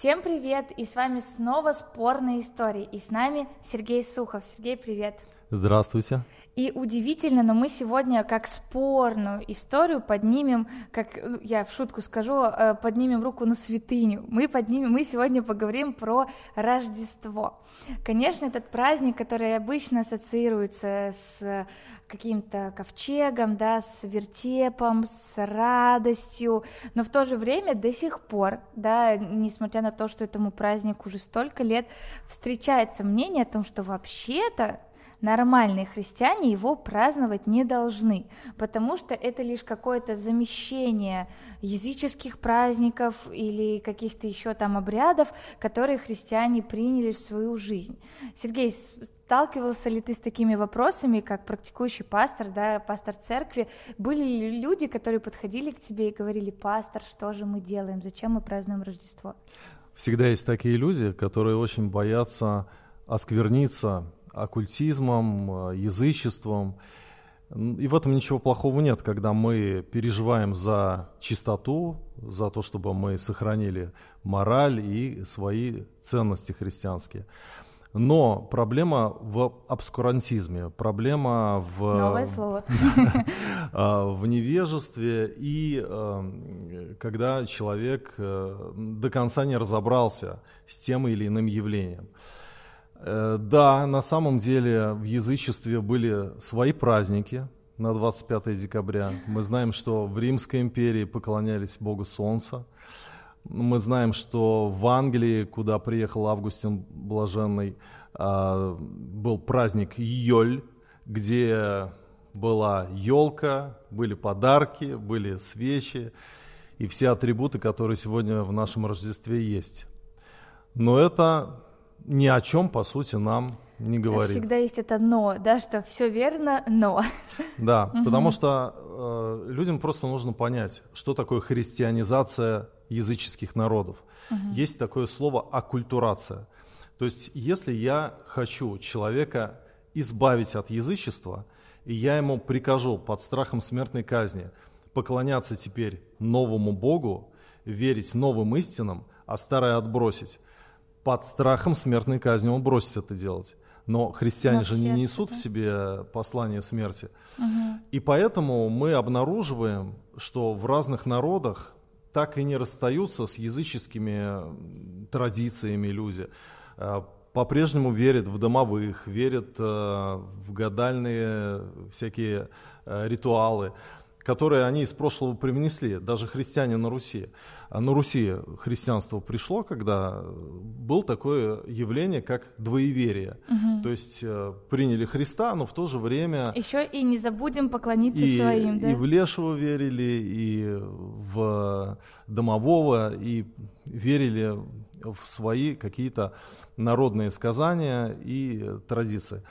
Всем привет! И с вами снова спорные истории. И с нами Сергей Сухов. Сергей, привет! Здравствуйте! И удивительно, но мы сегодня как спорную историю поднимем, как ну, я в шутку скажу, э, поднимем руку на святыню. Мы поднимем, мы сегодня поговорим про Рождество. Конечно, этот праздник, который обычно ассоциируется с каким-то ковчегом, да, с вертепом, с радостью, но в то же время до сих пор, да, несмотря на то, что этому празднику уже столько лет, встречается мнение о том, что вообще-то нормальные христиане его праздновать не должны, потому что это лишь какое-то замещение языческих праздников или каких-то еще там обрядов, которые христиане приняли в свою жизнь. Сергей, сталкивался ли ты с такими вопросами, как практикующий пастор, да, пастор церкви? Были ли люди, которые подходили к тебе и говорили, пастор, что же мы делаем, зачем мы празднуем Рождество? Всегда есть такие люди, которые очень боятся оскверниться оккультизмом, э, язычеством. И в этом ничего плохого нет, когда мы переживаем за чистоту, за то, чтобы мы сохранили мораль и свои ценности христианские. Но проблема в обскурантизме, проблема в... Новое слово. А, в невежестве и э, когда человек э, до конца не разобрался с тем или иным явлением. Э, да, на самом деле в язычестве были свои праздники на 25 декабря. Мы знаем, что в Римской империи поклонялись Богу Солнца. Мы знаем, что в Англии, куда приехал Августин Блаженный, а, был праздник Йоль, где была елка, были подарки, были свечи и все атрибуты, которые сегодня в нашем Рождестве есть. Но это ни о чем, по сути, нам не говорит. Всегда есть это но, да, что все верно, но. Да, потому что э, людям просто нужно понять, что такое христианизация языческих народов. Есть такое слово аккультурация. То есть, если я хочу человека избавить от язычества, и я ему прикажу под страхом смертной казни поклоняться теперь новому Богу, верить новым истинам, а старое отбросить, под страхом смертной казни он бросит это делать. Но христиане Но же не несут да? в себе послание смерти. Угу. И поэтому мы обнаруживаем, что в разных народах так и не расстаются с языческими традициями люди. Э, по-прежнему верят в домовых, верят э, в гадальные всякие э, ритуалы которые они из прошлого привнесли, даже христиане на Руси. А на Руси христианство пришло, когда было такое явление, как двоеверие. Угу. То есть э, приняли Христа, но в то же время... Еще и не забудем поклониться и, своим, да? И в Лешего верили, и в Домового, и верили в свои какие-то народные сказания и традиции.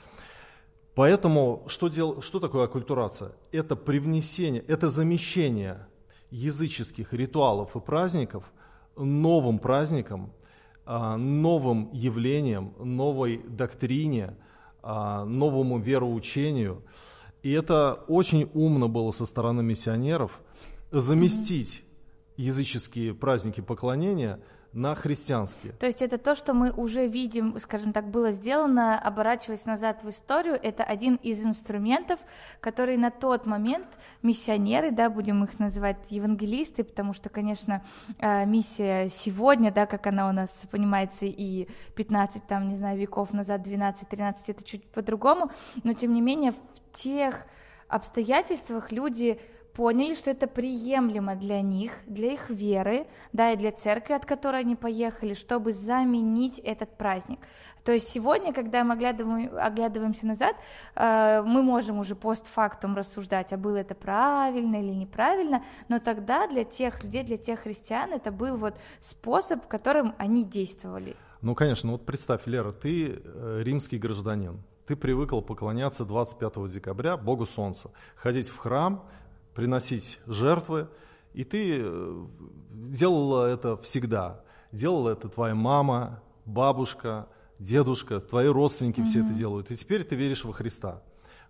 Поэтому что, дел, что такое оккультурация? Это привнесение, это замещение языческих ритуалов и праздников новым праздником, а, новым явлением, новой доктрине, а, новому вероучению. И это очень умно было со стороны миссионеров заместить языческие праздники поклонения – на христианские. То есть это то, что мы уже видим, скажем так, было сделано, оборачиваясь назад в историю, это один из инструментов, который на тот момент миссионеры, да, будем их называть евангелисты, потому что, конечно, э, миссия сегодня, да, как она у нас понимается, и 15, там, не знаю, веков назад, 12-13, это чуть по-другому, но тем не менее в тех обстоятельствах люди поняли, что это приемлемо для них, для их веры, да, и для церкви, от которой они поехали, чтобы заменить этот праздник. То есть сегодня, когда мы оглядываем, оглядываемся назад, э, мы можем уже постфактум рассуждать, а было это правильно или неправильно, но тогда для тех людей, для тех христиан это был вот способ, которым они действовали. Ну, конечно, вот представь, Лера, ты э, римский гражданин, ты привыкл поклоняться 25 декабря Богу Солнца, ходить в храм, приносить жертвы, и ты э, делала это всегда. Делала это твоя мама, бабушка, дедушка, твои родственники mm-hmm. все это делают. И теперь ты веришь во Христа.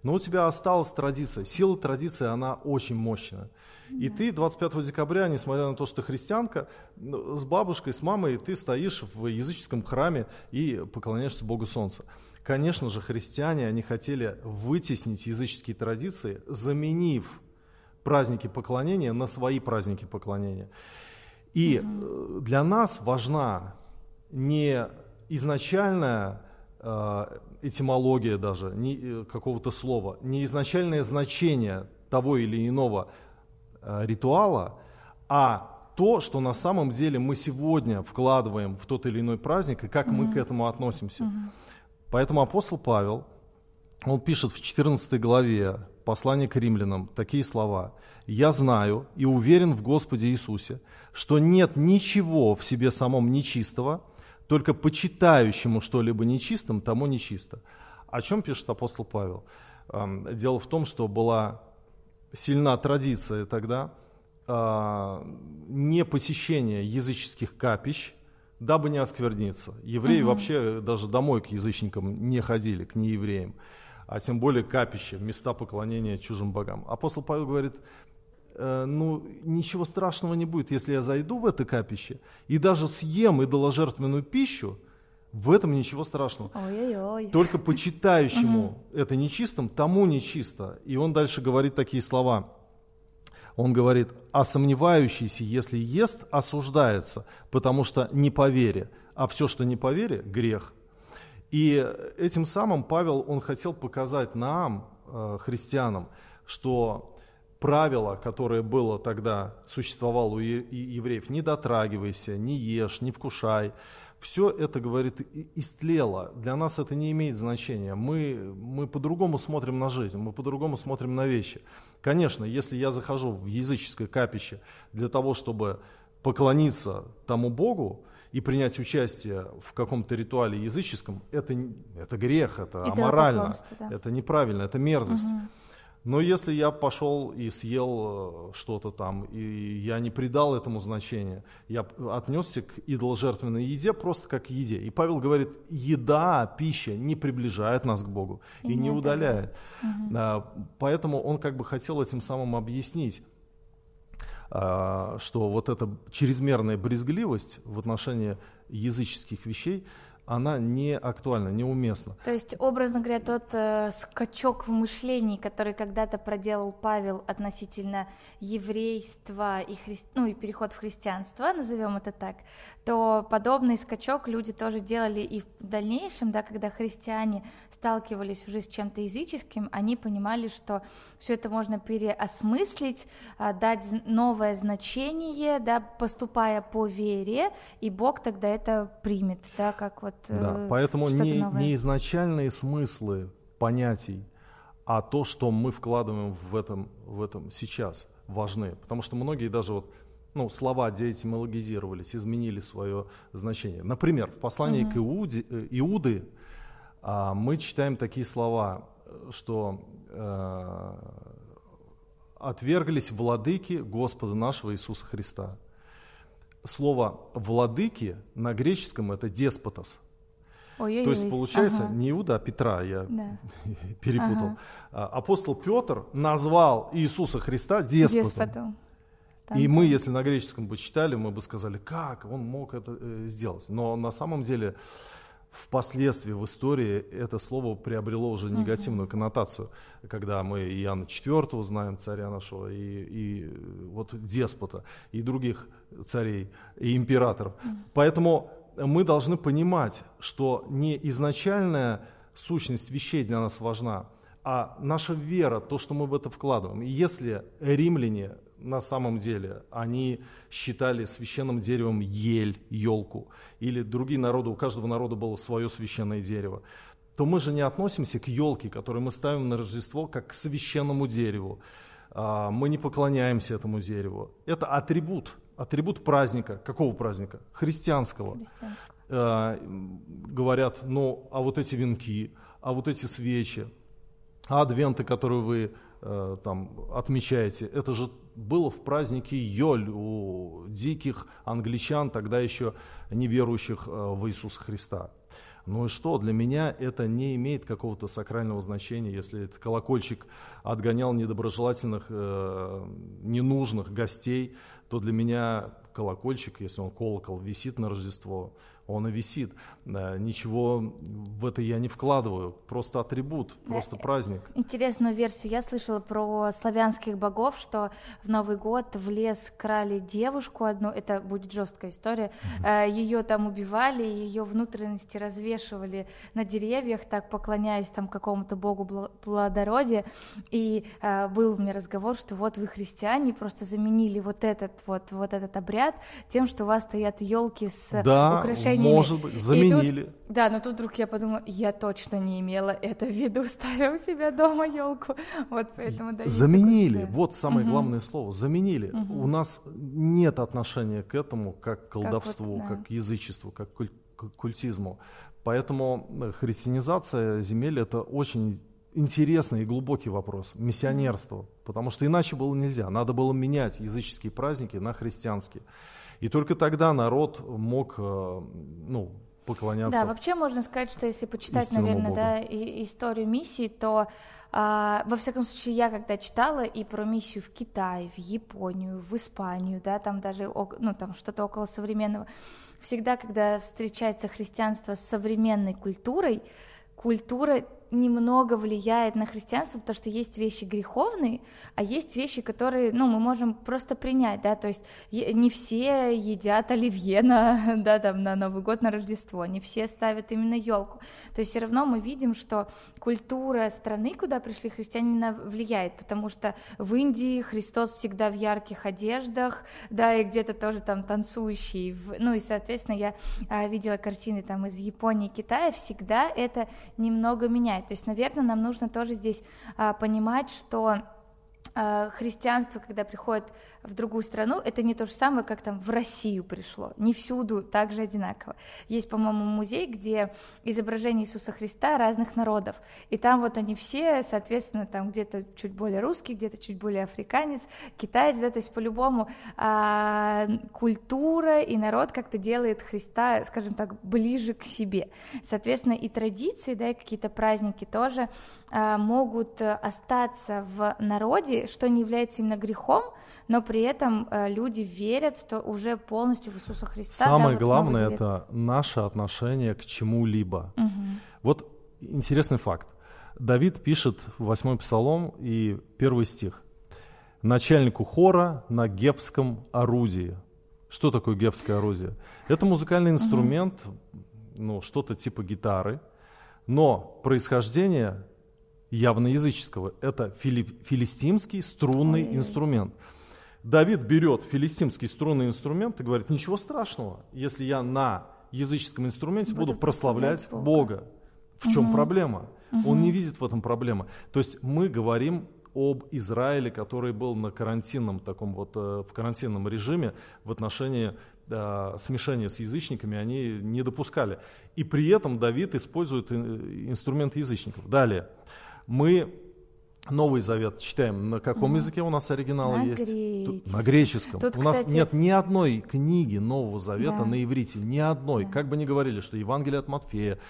Но у тебя осталась традиция. Сила традиции, она очень мощная. И ты 25 декабря, несмотря на то, что ты христианка, ну, с бабушкой, с мамой ты стоишь в языческом храме и поклоняешься Богу Солнца. Конечно же, христиане, они хотели вытеснить языческие традиции, заменив праздники поклонения на свои праздники поклонения. И mm для нас важна не изначальная э, этимология даже, не, э, какого-то слова, не изначальное значение того или иного ритуала, а то, что на самом деле мы сегодня вкладываем в тот или иной праздник и как mm мы к этому относимся. mm Поэтому апостол Павел, он пишет в 14 главе послания к римлянам такие слова. «Я знаю и уверен в Господе Иисусе, что нет ничего в себе самом нечистого, только почитающему что-либо нечистым, тому нечисто». О чем пишет апостол Павел? Дело в том, что была сильна традиция тогда а, не посещения языческих капищ, дабы не оскверниться. Евреи угу. вообще даже домой к язычникам не ходили, к неевреям, а тем более капища, места поклонения чужим богам. Апостол Павел говорит, э, ну ничего страшного не будет, если я зайду в это капище и даже съем идоложертвенную пищу, в этом ничего страшного. Ой-ой-ой. Только почитающему это нечистым, тому нечисто. И он дальше говорит такие слова – он говорит, а сомневающийся, если ест, осуждается, потому что не по вере, а все, что не по вере, грех. И этим самым Павел, он хотел показать нам, э, христианам, что правило, которое было тогда, существовало у евреев, не дотрагивайся, не ешь, не вкушай, все это, говорит, истлело. Для нас это не имеет значения. Мы, мы по-другому смотрим на жизнь, мы по-другому смотрим на вещи. Конечно, если я захожу в языческое капище для того, чтобы поклониться тому Богу и принять участие в каком-то ритуале языческом, это, это грех, это аморально, да. это неправильно, это мерзость. Угу. Но если я пошел и съел э, что-то там, и я не придал этому значения, я отнесся к идоложертвенной еде просто как к еде. И Павел говорит, еда, пища не приближает нас к Богу и, и не удаляет. Угу. Поэтому он как бы хотел этим самым объяснить, что вот эта чрезмерная брезгливость в отношении языческих вещей – она не актуальна, неуместна. То есть, образно говоря, тот э, скачок в мышлении, который когда-то проделал Павел относительно еврейства и, хри... ну, и переход в христианство, назовем это так, то подобный скачок люди тоже делали и в дальнейшем, да, когда христиане сталкивались уже с чем-то языческим, они понимали, что все это можно переосмыслить, а, дать новое значение, да, поступая по вере, и Бог тогда это примет, да, как вот да, э, поэтому не, не изначальные смыслы понятий, а то, что мы вкладываем в этом, в этом сейчас, важны. Потому что многие даже вот, ну, слова деэтимологизировались, изменили свое значение. Например, в послании угу. к Иуде, э, Иуды а, мы читаем такие слова, что э, отверглись владыки Господа нашего Иисуса Христа. Слово «владыки» на греческом это «деспотос», Ой-ой-ой. То есть получается ага. не Иуда, а Петра, я да. перепутал. Ага. А, апостол Петр назвал Иисуса Христа деспотом. деспотом. И мы, если на греческом бы читали, мы бы сказали, как он мог это э, сделать. Но на самом деле впоследствии в истории это слово приобрело уже негативную uh коннотацию, когда мы Иоанна IV знаем, царя нашего, и, и вот деспота, и других царей, и императоров. uh Поэтому мы должны понимать, что не изначальная сущность вещей для нас важна, а наша вера, то, что мы в это вкладываем. И если римляне на самом деле, они считали священным деревом ель, елку, или другие народы, у каждого народа было свое священное дерево, то мы же не относимся к елке, которую мы ставим на Рождество, как к священному дереву. А, мы не поклоняемся этому дереву. Это атрибут, атрибут праздника. Какого праздника? Христианского. Христианского. А, говорят, ну, а вот эти венки, а вот эти свечи, а адвенты, которые вы э, там отмечаете, это же было в празднике Йоль у диких англичан, тогда еще неверующих э, в Иисуса Христа. Ну и что? Для меня это не имеет какого-то сакрального значения, если этот колокольчик отгонял недоброжелательных, э, ненужных гостей, то для меня колокольчик, если он колокол висит на Рождество, он и висит. Ничего в это я не вкладываю, просто атрибут, просто праздник. Интересную версию я слышала про славянских богов, что в Новый год в лес крали девушку одну, это будет жесткая история, mm-hmm. ее там убивали, ее внутренности развешивали на деревьях, так поклоняясь там какому-то богу плодородия, и э, был у меня разговор, что вот вы христиане просто заменили вот этот вот вот этот обряд тем, что у вас стоят елки с да, украшениями может быть, заменили. Тут, да, но тут вдруг я подумала, я точно не имела это в виду, ставя у себя дома елку. Вот поэтому да. Заменили. Такой, да. Вот самое угу. главное слово. Заменили. Угу. У нас нет отношения к этому как к колдовству, как, вот, да. как к язычеству, как к культизму. Поэтому э, христианизация земель это очень интересный и глубокий вопрос. Миссионерство. Потому что иначе было нельзя. Надо было менять языческие праздники на христианские. И только тогда народ мог э, ну, поклоняться. Да, вообще можно сказать, что если почитать, наверное, да, и, историю миссии, то а, во всяком случае, я когда читала и про миссию в Китай, в Японию, в Испанию, да, там даже, ну, там что-то около современного, всегда, когда встречается христианство с современной культурой, культура немного влияет на христианство, потому что есть вещи греховные, а есть вещи, которые, ну, мы можем просто принять, да, то есть не все едят оливье на, да, там, на Новый год, на Рождество, не все ставят именно елку, то есть все равно мы видим, что культура страны, куда пришли христиане, влияет, потому что в Индии Христос всегда в ярких одеждах, да, и где-то тоже там танцующий, ну, и, соответственно, я а, видела картины там из Японии, Китая, всегда это немного меняет, менять. То есть, наверное, нам нужно тоже здесь а, понимать, что христианство, когда приходит в другую страну, это не то же самое, как там в Россию пришло. Не всюду так же одинаково. Есть, по-моему, музей, где изображение Иисуса Христа разных народов. И там вот они все, соответственно, там где-то чуть более русский, где-то чуть более африканец, китаец, да, то есть по-любому а, культура и народ как-то делает Христа, скажем так, ближе к себе. Соответственно, и традиции, да, и какие-то праздники тоже могут остаться в народе, что не является именно грехом, но при этом э, люди верят что уже полностью в Иисуса Христа. Самое да, вот главное это наше отношение к чему-либо. Угу. Вот интересный факт. Давид пишет восьмой псалом и первый стих. Начальнику хора на гевском орудии. Что такое гевское орудие? Это музыкальный инструмент, угу. ну, что-то типа гитары, но происхождение явно языческого. Это филистимский струнный Ой. инструмент. Давид берет филистимский струнный инструмент и говорит, ничего страшного, если я на языческом инструменте буду, буду прославлять Бога. Бога. В чем угу. проблема? Угу. Он не видит в этом проблемы. То есть мы говорим об Израиле, который был на карантинном таком вот э, в карантинном режиме в отношении э, смешения с язычниками они не допускали. И при этом Давид использует инструменты язычников. Далее мы Новый Завет читаем на каком mm. языке у нас оригинал на есть? Греческом. На греческом. Тут, у кстати... нас нет ни одной книги Нового Завета да. на иврите, ни одной. Да. Как бы ни говорили, что Евангелие от Матфея,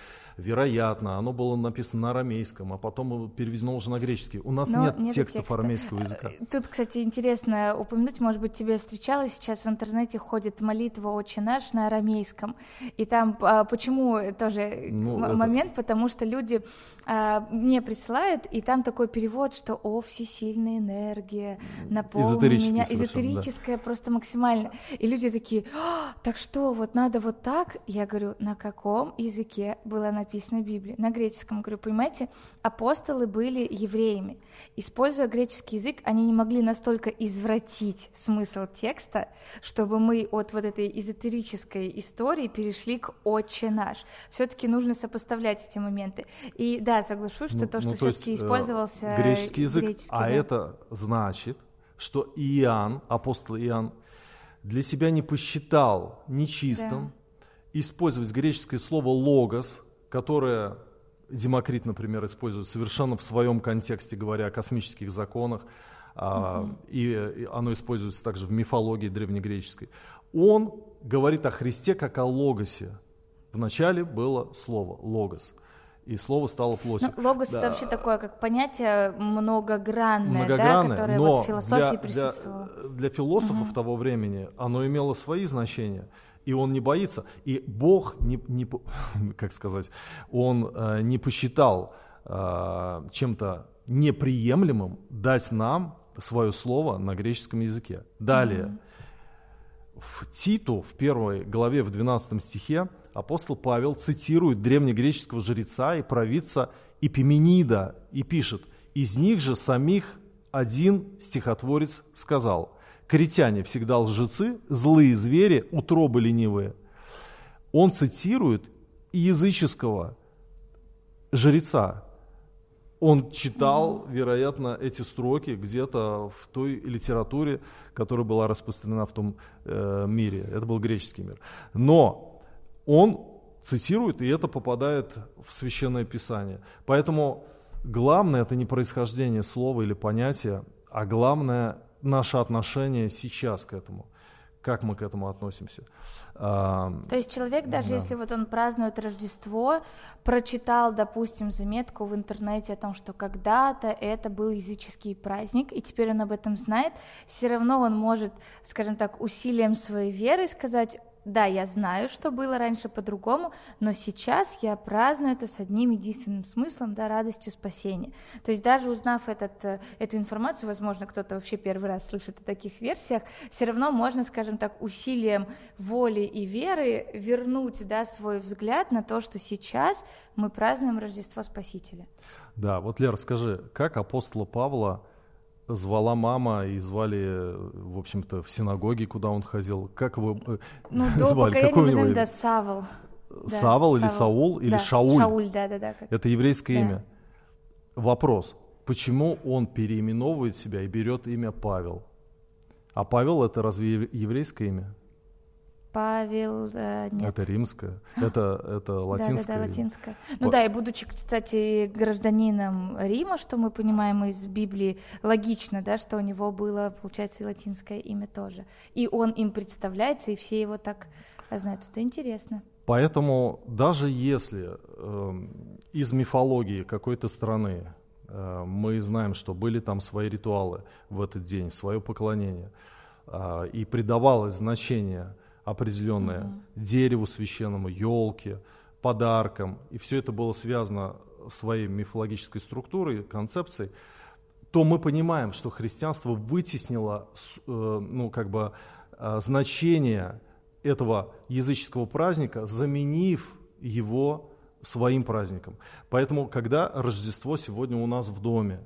вероятно, оно было написано на арамейском, а потом переведено уже на греческий. У нас Но нет текстов текста. арамейского языка. Э, тут, кстати, интересно упомянуть, может быть, тебе встречалось, сейчас в интернете ходит молитва «Отче наш» на арамейском. И там а, почему тоже ну, это... момент, потому что люди а, мне присылают, и там такой перевод, что «О, всесильная энергия, наполни меня». Эзотерическая да. просто максимально. И люди такие, «А, так что, вот надо вот так? Я говорю, на каком языке было написано в Библии? На греческом. Говорю, понимаете, апостолы были евреями. Используя греческий язык, они не могли настолько извратить смысл текста, чтобы мы от вот этой эзотерической истории перешли к «Отче наш». Все-таки нужно сопоставлять эти моменты. И да, соглашусь, что ну, то, что ну, все-таки э, использовался греческий язык, греческий, а да. это значит, что Иоанн, апостол Иоанн, для себя не посчитал нечистым да. использовать греческое слово «логос», которое Демокрит, например, использует совершенно в своем контексте, говоря о космических законах, угу. и оно используется также в мифологии древнегреческой. Он говорит о Христе как о логосе, Вначале было слово, логос и слово стало плотью. Ну, логос да. это вообще такое, как понятие многогранное, многогранное да, которое но вот в философии для, присутствовало. Для, для философов угу. того времени оно имело свои значения, и он не боится. И Бог не, не как сказать, он э, не посчитал э, чем-то неприемлемым дать нам свое слово на греческом языке. Далее. Угу. В Титу, в первой главе, в 12 стихе, апостол Павел цитирует древнегреческого жреца и провидца Эпименида и пишет, «Из них же самих один стихотворец сказал, «Критяне всегда лжецы, злые звери, утробы ленивые». Он цитирует языческого жреца. Он читал, вероятно, эти строки где-то в той литературе, которая была распространена в том э, мире. Это был греческий мир. Но он цитирует, и это попадает в Священное Писание. Поэтому главное это не происхождение слова или понятия, а главное наше отношение сейчас к этому как мы к этому относимся. То есть человек, даже да. если вот он празднует Рождество, прочитал, допустим, заметку в интернете о том, что когда-то это был языческий праздник, и теперь он об этом знает, все равно он может, скажем так, усилием своей веры сказать, да, я знаю, что было раньше по-другому, но сейчас я праздную это с одним единственным смыслом, да, радостью спасения. То есть даже узнав этот, э, эту информацию, возможно, кто-то вообще первый раз слышит о таких версиях, все равно можно, скажем так, усилием воли и веры вернуть, да, свой взгляд на то, что сейчас мы празднуем Рождество Спасителя. Да, вот, Лера, скажи, как апостола Павла звала мама и звали, в общем-то, в синагоге, куда он ходил. Как его э, ну, звали? До Какое у него имя? Савол. Савол да, или Саул или да, Шауль? Шауль, да, да, да. Это еврейское да. имя. Вопрос. Почему он переименовывает себя и берет имя Павел? А Павел это разве еврейское имя? Павел, э, нет. Это римское, это, это латинское. Да, да, да, латинское. Ну По... да, и будучи, кстати, гражданином Рима, что мы понимаем из Библии, логично, да, что у него было, получается, и латинское имя тоже. И он им представляется, и все его так знают. Это интересно. Поэтому даже если э, из мифологии какой-то страны э, мы знаем, что были там свои ритуалы в этот день, свое поклонение, э, и придавалось значение определенное угу. дереву священному, елке, подаркам, и все это было связано своей мифологической структурой, концепцией, то мы понимаем, что христианство вытеснило э, ну, как бы, э, значение этого языческого праздника, заменив его своим праздником. Поэтому, когда Рождество сегодня у нас в доме,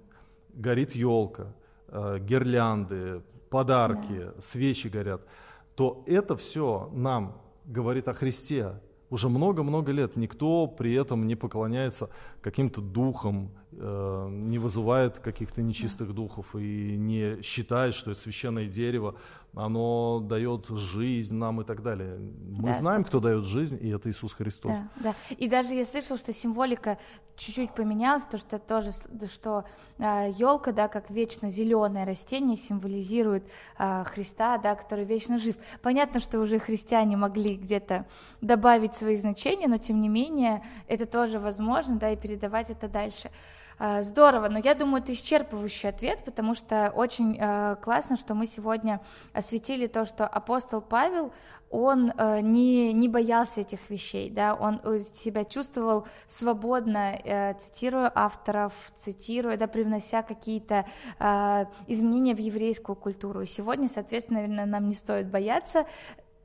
горит елка, э, гирлянды, подарки, да. свечи горят – то это все нам говорит о Христе. Уже много-много лет никто при этом не поклоняется каким-то духам, э, не вызывает каких-то нечистых духов и не считает, что это священное дерево, оно дает жизнь нам и так далее. Мы да, знаем, 100%. кто дает жизнь, и это Иисус Христос. Да, да. И даже я слышал, что символика чуть-чуть поменялась, то что тоже, что елка, да, как вечно зеленое растение, символизирует э, Христа, да, который вечно жив. Понятно, что уже христиане могли где-то добавить свои значения, но тем не менее это тоже возможно, да, и передавать это дальше. А, здорово, но я думаю, это исчерпывающий ответ, потому что очень э, классно, что мы сегодня осветили то, что апостол Павел, он э, не, не боялся этих вещей, да, он э, себя чувствовал свободно, э, цитируя авторов, цитируя, да, привнося какие-то э, изменения в еврейскую культуру. Сегодня, соответственно, наверное, нам не стоит бояться.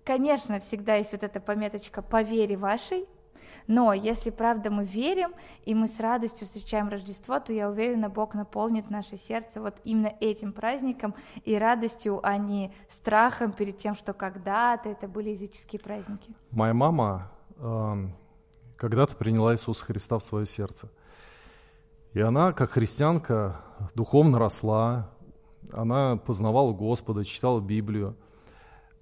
Конечно, всегда есть вот эта пометочка «по вере вашей», но если правда мы верим, и мы с радостью встречаем Рождество, то я уверена, Бог наполнит наше сердце вот именно этим праздником и радостью, а не страхом перед тем, что когда-то это были языческие праздники. Моя мама э, когда-то приняла Иисуса Христа в свое сердце. И она, как христианка, духовно росла, она познавала Господа, читала Библию.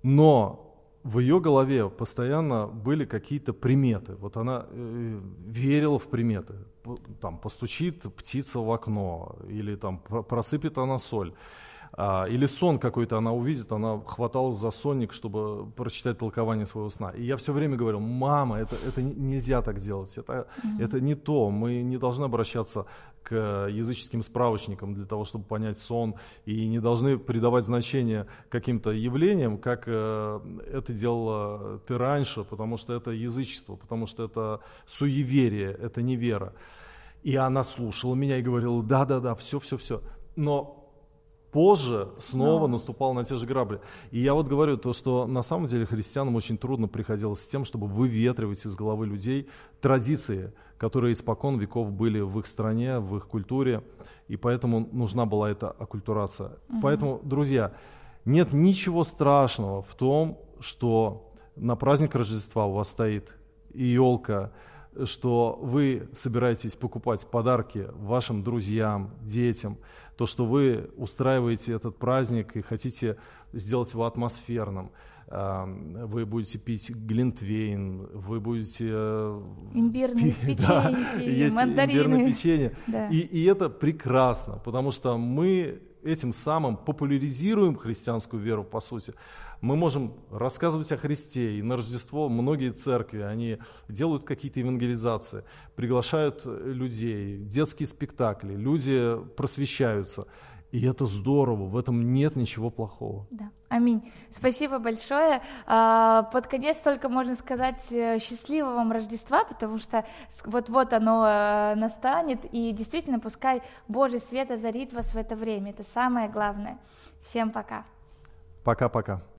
Но в ее голове постоянно были какие-то приметы. Вот она э, верила в приметы. Там постучит птица в окно или там просыпет она соль. А, или сон какой-то она увидит, она хваталась за сонник, чтобы прочитать толкование своего сна. И я все время говорил, мама, это, это нельзя так делать, это, mm-hmm. это не то, мы не должны обращаться к языческим справочникам для того, чтобы понять сон, и не должны придавать значение каким-то явлениям, как э, это делала ты раньше, потому что это язычество, потому что это суеверие, это не вера. И она слушала меня и говорила, да-да-да, все-все-все. Но позже снова no. наступал на те же грабли. И я вот говорю то, что на самом деле христианам очень трудно приходилось с тем, чтобы выветривать из головы людей традиции, которые испокон веков были в их стране, в их культуре, и поэтому нужна была эта оккультурация. Угу. Поэтому, друзья, нет ничего страшного в том, что на праздник Рождества у вас стоит елка, что вы собираетесь покупать подарки вашим друзьям, детям, то, что вы устраиваете этот праздник и хотите сделать его атмосферным. Вы будете пить глинтвейн, вы будете... Э, Имбирные пи- печеньки, да, мандарины. Имбирное печенье. Да. И, и это прекрасно, потому что мы этим самым популяризируем христианскую веру, по сути мы можем рассказывать о Христе, и на Рождество многие церкви, они делают какие-то евангелизации, приглашают людей, детские спектакли, люди просвещаются. И это здорово, в этом нет ничего плохого. Да. Аминь. Спасибо большое. А, под конец только можно сказать э, счастливого вам Рождества, потому что вот-вот оно э, настанет, и действительно пускай Божий свет озарит вас в это время. Это самое главное. Всем пока. Пока-пока.